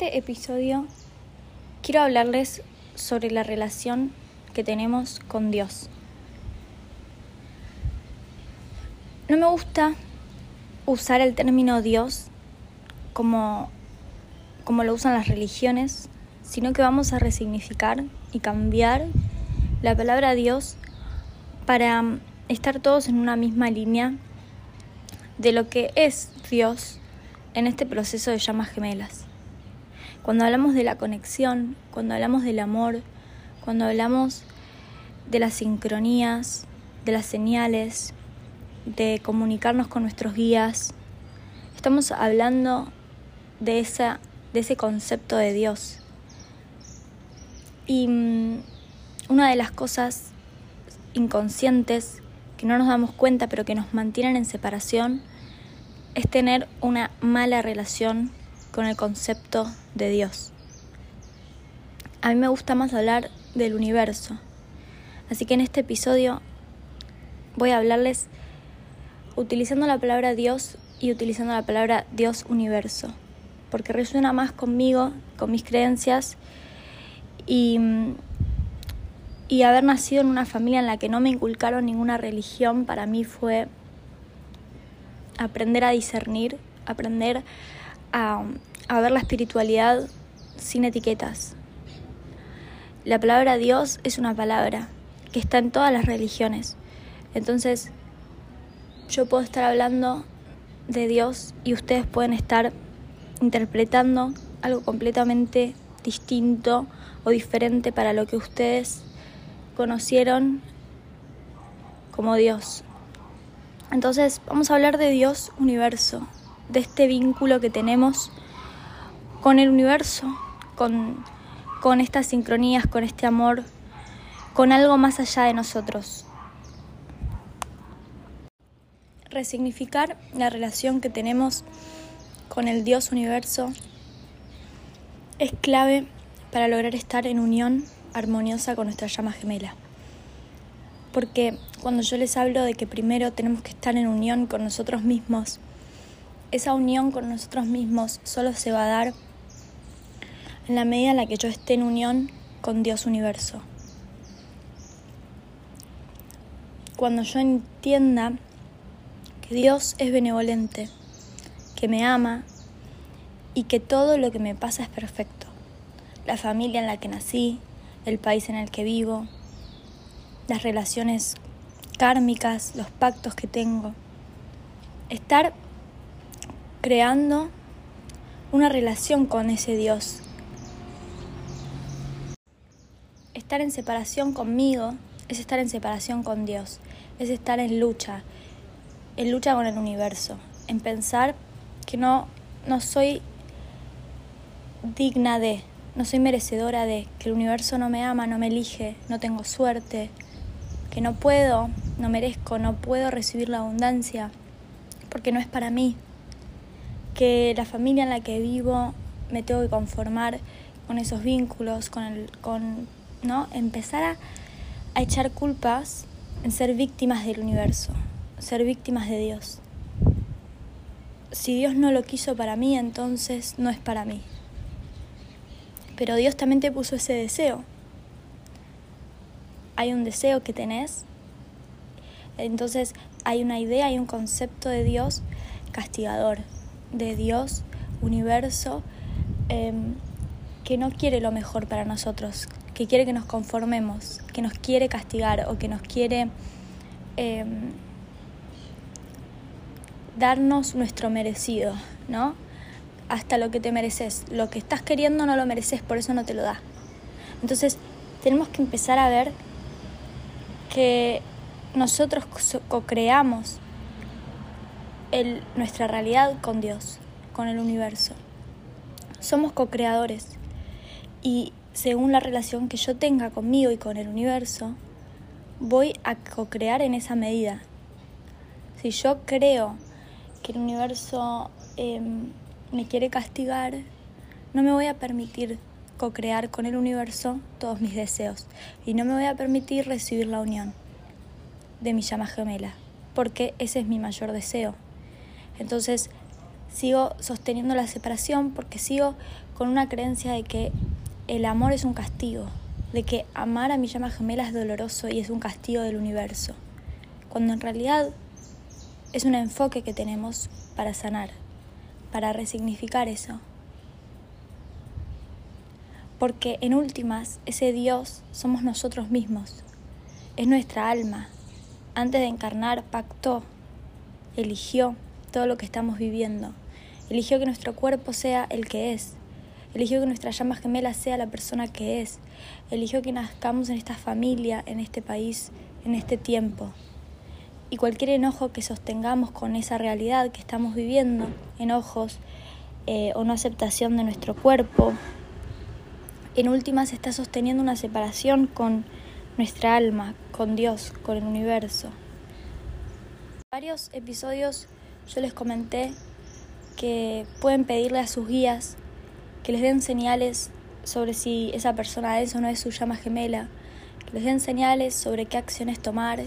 este episodio quiero hablarles sobre la relación que tenemos con Dios. No me gusta usar el término Dios como, como lo usan las religiones, sino que vamos a resignificar y cambiar la palabra Dios para estar todos en una misma línea de lo que es Dios en este proceso de llamas gemelas. Cuando hablamos de la conexión, cuando hablamos del amor, cuando hablamos de las sincronías, de las señales, de comunicarnos con nuestros guías, estamos hablando de, esa, de ese concepto de Dios. Y mm, una de las cosas inconscientes que no nos damos cuenta pero que nos mantienen en separación es tener una mala relación con el concepto de Dios. A mí me gusta más hablar del universo, así que en este episodio voy a hablarles utilizando la palabra Dios y utilizando la palabra Dios universo, porque resuena más conmigo, con mis creencias y, y haber nacido en una familia en la que no me inculcaron ninguna religión para mí fue aprender a discernir, aprender a, ver la espiritualidad sin etiquetas. La palabra Dios es una palabra que está en todas las religiones. Entonces, yo puedo estar hablando de Dios y ustedes pueden estar interpretando algo completamente distinto o diferente para lo que ustedes conocieron como Dios. Entonces vamos a hablar de Dios universo, de este vínculo que tenemos con el universo, con, con estas sincronías, con este amor, con algo más allá de nosotros. Resignificar la relación que tenemos con el Dios universo es clave para lograr estar en unión armoniosa con nuestra llama gemela porque cuando yo les hablo de que primero tenemos que estar en unión con nosotros mismos, esa unión con nosotros mismos solo se va a dar en la medida en la que yo esté en unión con Dios universo. Cuando yo entienda que Dios es benevolente, que me ama y que todo lo que me pasa es perfecto. La familia en la que nací, el país en el que vivo, las relaciones kármicas, los pactos que tengo. Estar creando una relación con ese Dios. Estar en separación conmigo es estar en separación con Dios, es estar en lucha, en lucha con el universo, en pensar que no, no soy digna de, no soy merecedora de, que el universo no me ama, no me elige, no tengo suerte, que no puedo, no merezco, no puedo recibir la abundancia porque no es para mí, que la familia en la que vivo me tengo que conformar con esos vínculos, con el, con, ¿no? Empezar a, a echar culpas en ser víctimas del universo, ser víctimas de Dios. Si Dios no lo quiso para mí, entonces no es para mí. Pero Dios también te puso ese deseo hay un deseo que tenés, entonces hay una idea, hay un concepto de Dios castigador, de Dios universo, em, que no quiere lo mejor para nosotros, que quiere que nos conformemos, que nos quiere castigar o que nos quiere em, darnos nuestro merecido, ¿no? Hasta lo que te mereces. Lo que estás queriendo no lo mereces, por eso no te lo da. Entonces, tenemos que empezar a ver que nosotros co-creamos nuestra realidad con Dios, con el universo. Somos co-creadores y según la relación que yo tenga conmigo y con el universo, voy a co-crear en esa medida. Si yo creo que el universo em, me quiere castigar, no me voy a permitir co-crear con el universo todos mis deseos y no me voy a permitir recibir la unión de mi llama gemela, porque ese es mi mayor deseo. Entonces sigo sosteniendo la separación porque sigo con una creencia de que el amor es un castigo, de que amar a mi llama gemela es doloroso y es un castigo del universo, cuando en realidad es un enfoque que tenemos para sanar, para resignificar eso. Porque en últimas, ese Dios somos nosotros mismos, es nuestra alma. Antes de encarnar, pactó, eligió todo lo que estamos viviendo, eligió que nuestro cuerpo sea el que es, eligió que nuestra llama gemela sea la persona que es, eligió que nazcamos en esta familia, en este país, en este tiempo. Y cualquier enojo que sostengamos con esa realidad que estamos viviendo, enojos eh, o no aceptación de nuestro cuerpo, en última se está sosteniendo una separación con nuestra alma, con Dios, con el universo. Varios episodios yo les comenté que pueden pedirle a sus guías que les den señales sobre si esa persona es o no es su llama gemela, que les den señales sobre qué acciones tomar,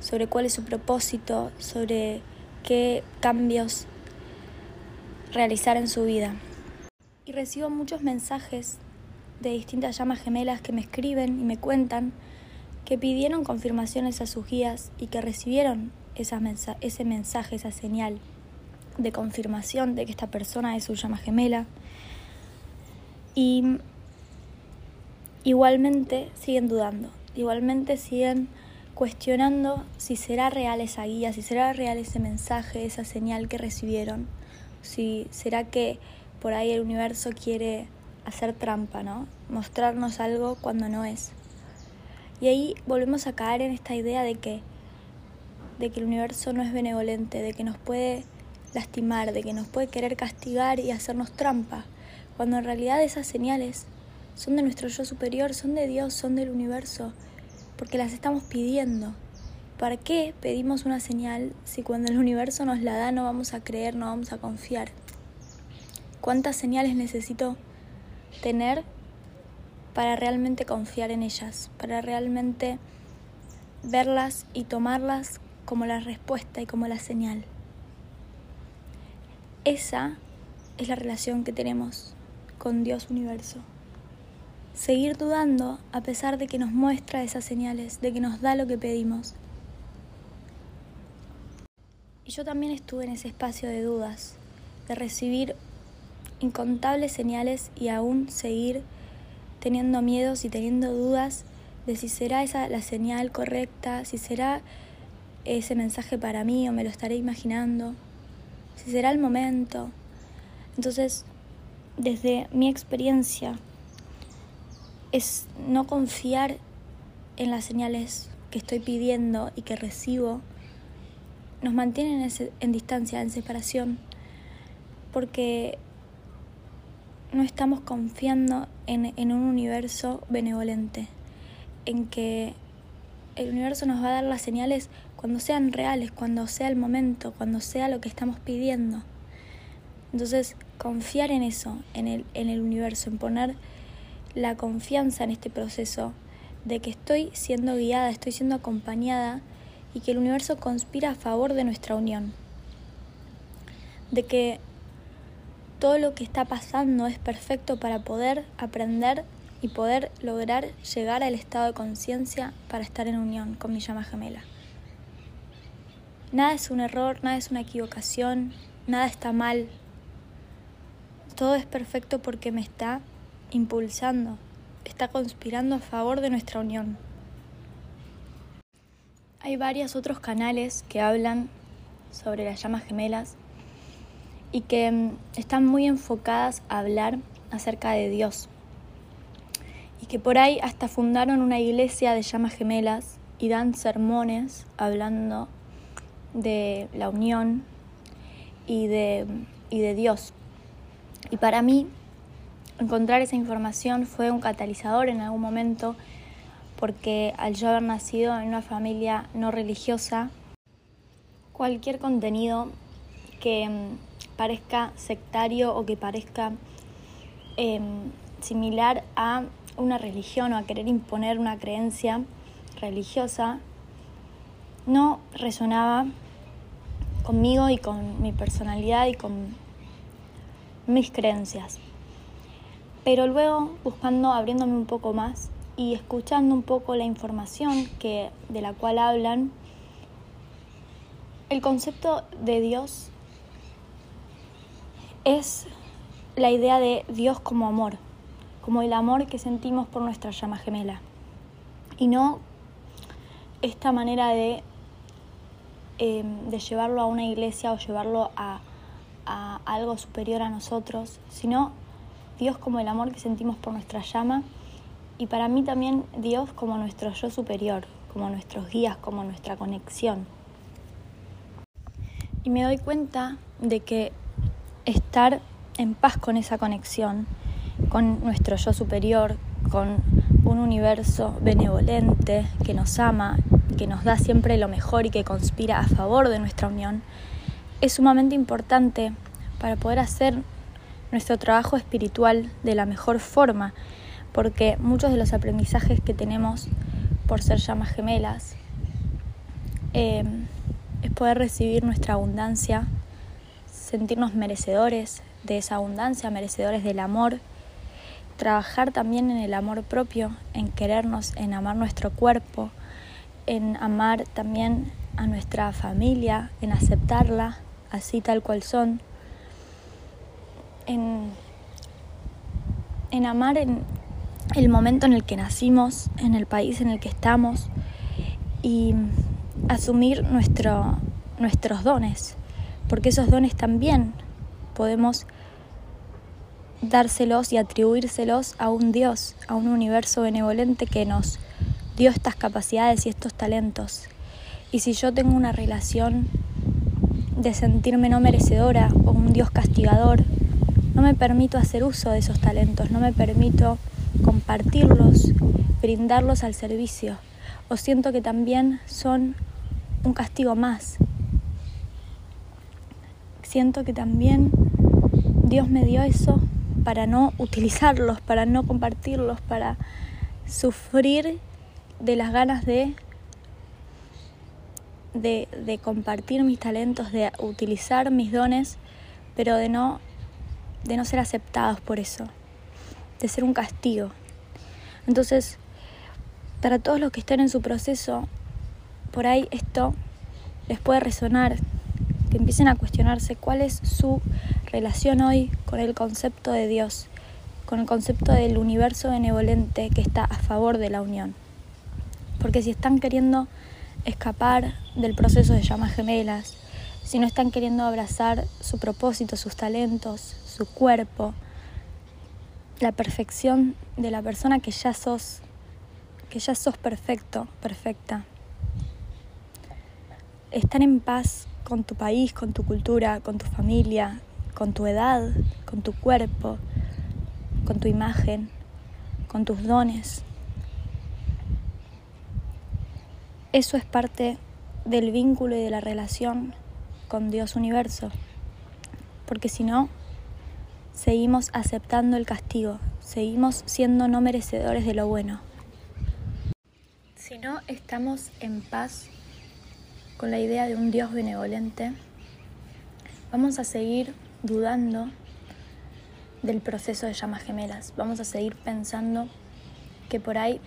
sobre cuál es su propósito, sobre qué cambios realizar en su vida. Y recibo muchos mensajes de distintas llamas gemelas que me escriben y me cuentan que pidieron confirmaciones a sus guías y que recibieron ese mensaje, esa señal de confirmación de que esta persona es su llama gemela y igualmente siguen dudando, igualmente siguen cuestionando si será real esa guía, si será real ese mensaje, esa señal que recibieron, si será que por ahí el universo quiere hacer trampa, ¿no? Mostrarnos algo cuando no es. Y ahí volvemos a caer en esta idea de que de que el universo no es benevolente, de que nos puede lastimar, de que nos puede querer castigar y hacernos trampa cuando en realidad esas señales son de nuestro yo superior, son de Dios, son del universo, porque las estamos pidiendo. ¿Para qué pedimos una señal si cuando el universo nos la da no vamos a creer, no vamos a confiar? ¿Cuántas señales necesito tener para realmente confiar en ellas, para realmente verlas y tomarlas como la respuesta y como la señal? Esa es la relación que tenemos con Dios universo. Seguir dudando a pesar de que nos muestra esas señales, de que nos da lo que pedimos. Y yo también estuve en ese espacio de dudas, de recibir incontables señales y aún seguir teniendo miedos y teniendo dudas de si será esa la señal correcta, si será ese mensaje para mí o me lo estaré imaginando, si será el momento. Entonces desde mi experiencia es no confiar en las señales que estoy pidiendo y que recibo, nos mantienen en, distancia, en separación, porque no estamos confiando en, en un universo benevolente, en que el universo nos va a dar las señales cuando sean reales, cuando sea el momento, cuando sea lo que estamos pidiendo. Entonces, confiar en eso, en el, en el universo, en poner la confianza en este proceso de que estoy siendo guiada, estoy siendo acompañada y que el universo conspira a favor de nuestra unión. De que todo lo que está pasando es perfecto para poder aprender y poder lograr llegar al estado de conciencia para estar en unión con mi llama gemela. Nada es un error, nada es una equivocación, nada está mal, todo es perfecto porque me está impulsando, está conspirando a favor de nuestra unión. Hay varios otros canales que hablan sobre las llamas gemelas y que mm, están muy enfocadas a hablar acerca de Dios. Que por ahí hasta fundaron una iglesia de llamas gemelas y dan sermones hablando de la unión y de, y de Dios. Y para mí, encontrar esa información fue un catalizador en algún momento, porque al yo haber nacido en una familia no religiosa, cualquier contenido que mm, parezca sectario o que parezca em, similar a una religión o a querer imponer una creencia religiosa, no resonaba conmigo y con mi personalidad y con mis creencias. Pero luego, buscando, abriéndome un poco más y escuchando un poco la información que, de la cual hablan, el concepto de Dios es la idea de Dios como amor, como el amor que sentimos por nuestra llama gemela. Y no esta manera de, em, llevarlo a una iglesia o llevarlo a algo superior a nosotros, sino Dios como el amor que sentimos por nuestra llama y para mí también Dios como nuestro yo superior, como nuestros guías, como nuestra conexión. Y me doy cuenta de que estar en paz con esa conexión, con nuestro yo superior, con un universo benevolente que nos ama, que nos da siempre lo mejor y que conspira a favor de nuestra unión, es sumamente importante para poder hacer nuestro trabajo espiritual de la mejor forma, porque muchos de los aprendizajes que tenemos por ser llamas gemelas eh, es poder recibir nuestra abundancia, sentirnos merecedores de esa abundancia, merecedores del amor, trabajar también en el amor propio, en querernos, en amar nuestro cuerpo, en amar también a nuestra familia, en aceptarla así tal cual son, en, en amar en el momento en el que nacimos, en el país en el que estamos y asumir nuestro, nuestros dones, porque esos dones también podemos dárselos y atribuírselos a un Dios, a un universo benevolente que nos dio estas capacidades y estos talentos. Y si yo tengo una relación de sentirme no merecedora o un Dios castigador, no me permito hacer uso de esos talentos, no me permito compartirlos, brindarlos al servicio, o siento que también son un castigo más. Siento que también Dios me dio eso para no utilizarlos, para no compartirlos, para sufrir de las ganas de de, compartir mis talentos, de utilizar mis dones, pero de no, de no ser aceptados por eso, de ser un castigo. Entonces, para todos los que están en su proceso, por ahí esto les puede resonar, que empiecen a cuestionarse cuál es su relación hoy con el concepto de Dios, con el concepto del universo benevolente que está a favor de la unión. Porque si están queriendo escapar del proceso de llamas gemelas, si no están queriendo abrazar su propósito, sus talentos, su cuerpo, la perfección de la persona que ya sos, que ya sos perfecto, perfecta. Estar en paz con tu país, con tu cultura, con tu familia, con tu edad, con tu cuerpo, con tu imagen, con tus dones, Eso es parte del vínculo y de la relación con Dios universo. Porque si no, seguimos aceptando el castigo, seguimos siendo no merecedores de lo bueno. Si no estamos en paz con la idea de un Dios benevolente, vamos a seguir dudando del proceso de llamas gemelas, vamos a seguir pensando que por ahí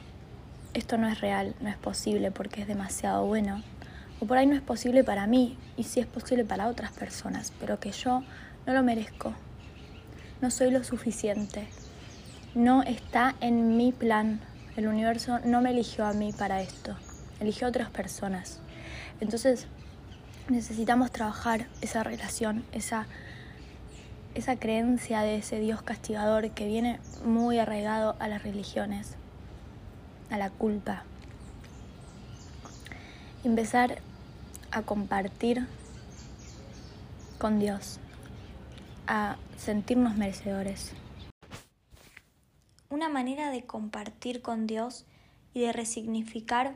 esto no es real, no es posible porque es demasiado bueno, o por ahí no es posible para mí y sí es posible para otras personas, pero que yo no lo merezco, no soy lo suficiente, no está en mi plan, el universo no me eligió a mí para esto, eligió a otras personas. Entonces necesitamos trabajar esa relación, esa, esa creencia de ese Dios castigador que viene muy arraigado a las religiones a la culpa. Empezar a compartir con Dios, a sentirnos merecedores. Una manera de compartir con Dios y de resignificar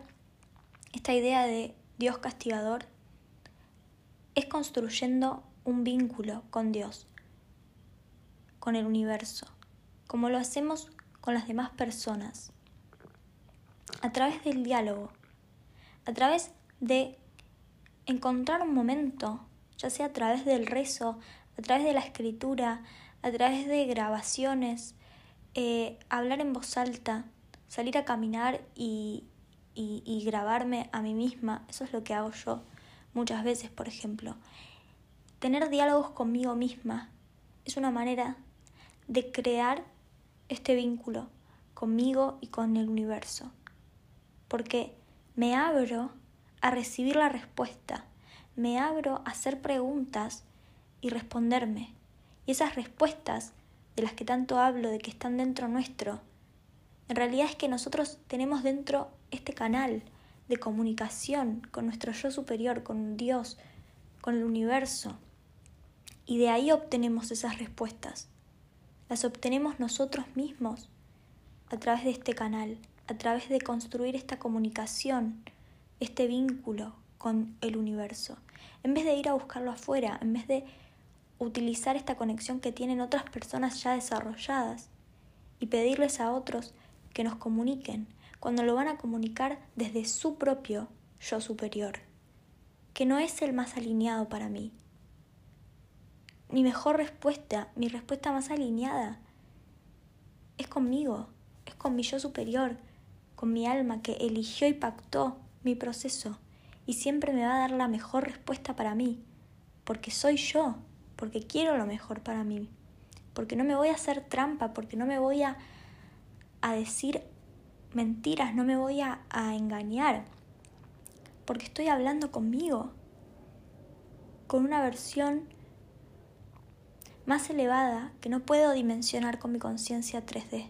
esta idea de Dios castigador es construyendo un vínculo con Dios, con el universo, como lo hacemos con las demás personas a través del diálogo, a través de encontrar un momento, ya sea a través del rezo, a través de la escritura, a través de grabaciones, eh, hablar en voz alta, salir a caminar y, y grabarme a mí misma, eso es lo que hago yo muchas veces, por ejemplo. Tener diálogos conmigo misma es una manera de crear este vínculo conmigo y con el universo. Porque me abro a recibir la respuesta, me abro a hacer preguntas y responderme. Y esas respuestas de las que tanto hablo, de que están dentro nuestro, en realidad es que nosotros tenemos dentro este canal de comunicación con nuestro yo superior, con Dios, con el universo. Y de ahí obtenemos esas respuestas. Las obtenemos nosotros mismos a través de este canal, a través de construir esta comunicación, este vínculo con el universo. En vez de ir a buscarlo afuera, en vez de utilizar esta conexión que tienen otras personas ya desarrolladas y pedirles a otros que nos comuniquen, cuando lo van a comunicar desde su propio yo superior, que no es el más alineado para mí. Mi mejor respuesta, mi respuesta más alineada, es conmigo, es con mi yo superior, con mi alma que eligió y pactó mi proceso y siempre me va a dar la mejor respuesta para mí, porque soy yo, porque quiero lo mejor para mí, porque no me voy a hacer trampa, porque no me voy a, a decir mentiras, no me voy a, engañar, porque estoy hablando conmigo, con una versión más elevada que no puedo dimensionar con mi conciencia 3D,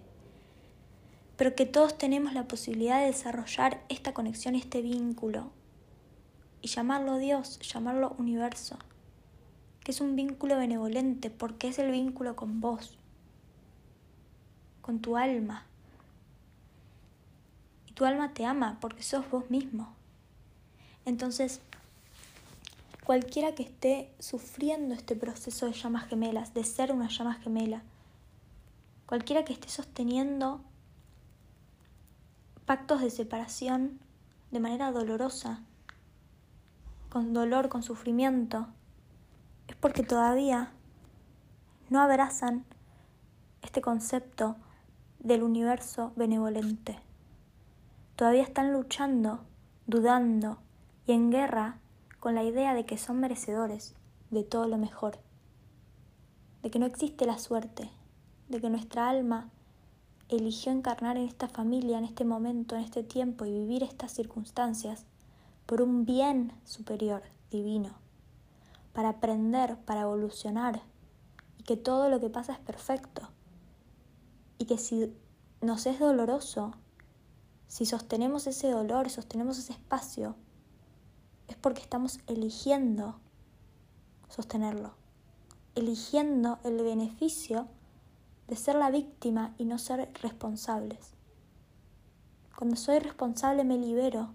pero que todos tenemos la posibilidad de desarrollar esta conexión, este vínculo, y llamarlo Dios, llamarlo universo, que es un vínculo benevolente porque es el vínculo con vos, con tu alma, tu alma te ama porque sos vos mismo. Entonces, cualquiera que esté sufriendo este proceso de llamas gemelas, de ser una llama gemela, cualquiera que esté sosteniendo pactos de separación de manera dolorosa, con dolor, con sufrimiento, es porque todavía no abrazan este concepto del universo benevolente. Todavía están luchando, dudando y en guerra con la idea de que son merecedores de todo lo mejor, de que no existe la suerte, de que nuestra alma eligió encarnar en esta familia, en este momento, en este tiempo y vivir estas circunstancias por un bien superior, divino, para aprender, para evolucionar y que todo lo que pasa es perfecto y que si nos es doloroso, si sostenemos ese dolor, sostenemos ese espacio, es porque estamos eligiendo sostenerlo, eligiendo el beneficio de ser la víctima y no ser responsables. Cuando soy responsable me libero.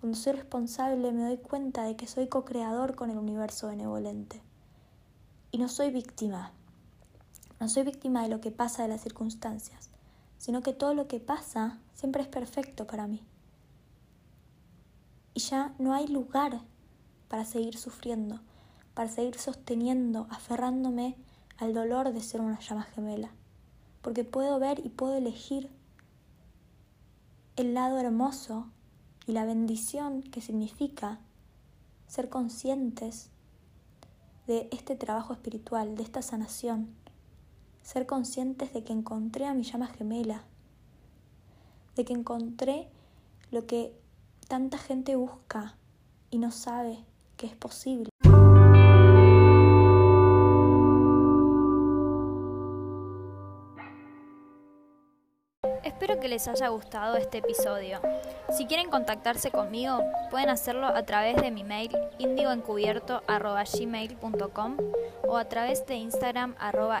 Cuando soy responsable me doy cuenta de que soy co-creador con el universo benevolente. Y no soy víctima. No soy víctima de lo que pasa de las circunstancias sino que todo lo que pasa siempre es perfecto para mí. Y ya no hay lugar para seguir sufriendo, para seguir sosteniendo, aferrándome al dolor de ser una llama gemela, porque puedo ver y puedo elegir el lado hermoso y la bendición que significa ser conscientes de este trabajo espiritual, de esta sanación, ser conscientes de que encontré a mi llama gemela, de que encontré lo que tanta gente busca y no sabe que es posible. Espero que les haya gustado este episodio. Si quieren contactarse conmigo, pueden hacerlo a través de mi mail indioencubierto.gmail.com o a través de Instagram arroba.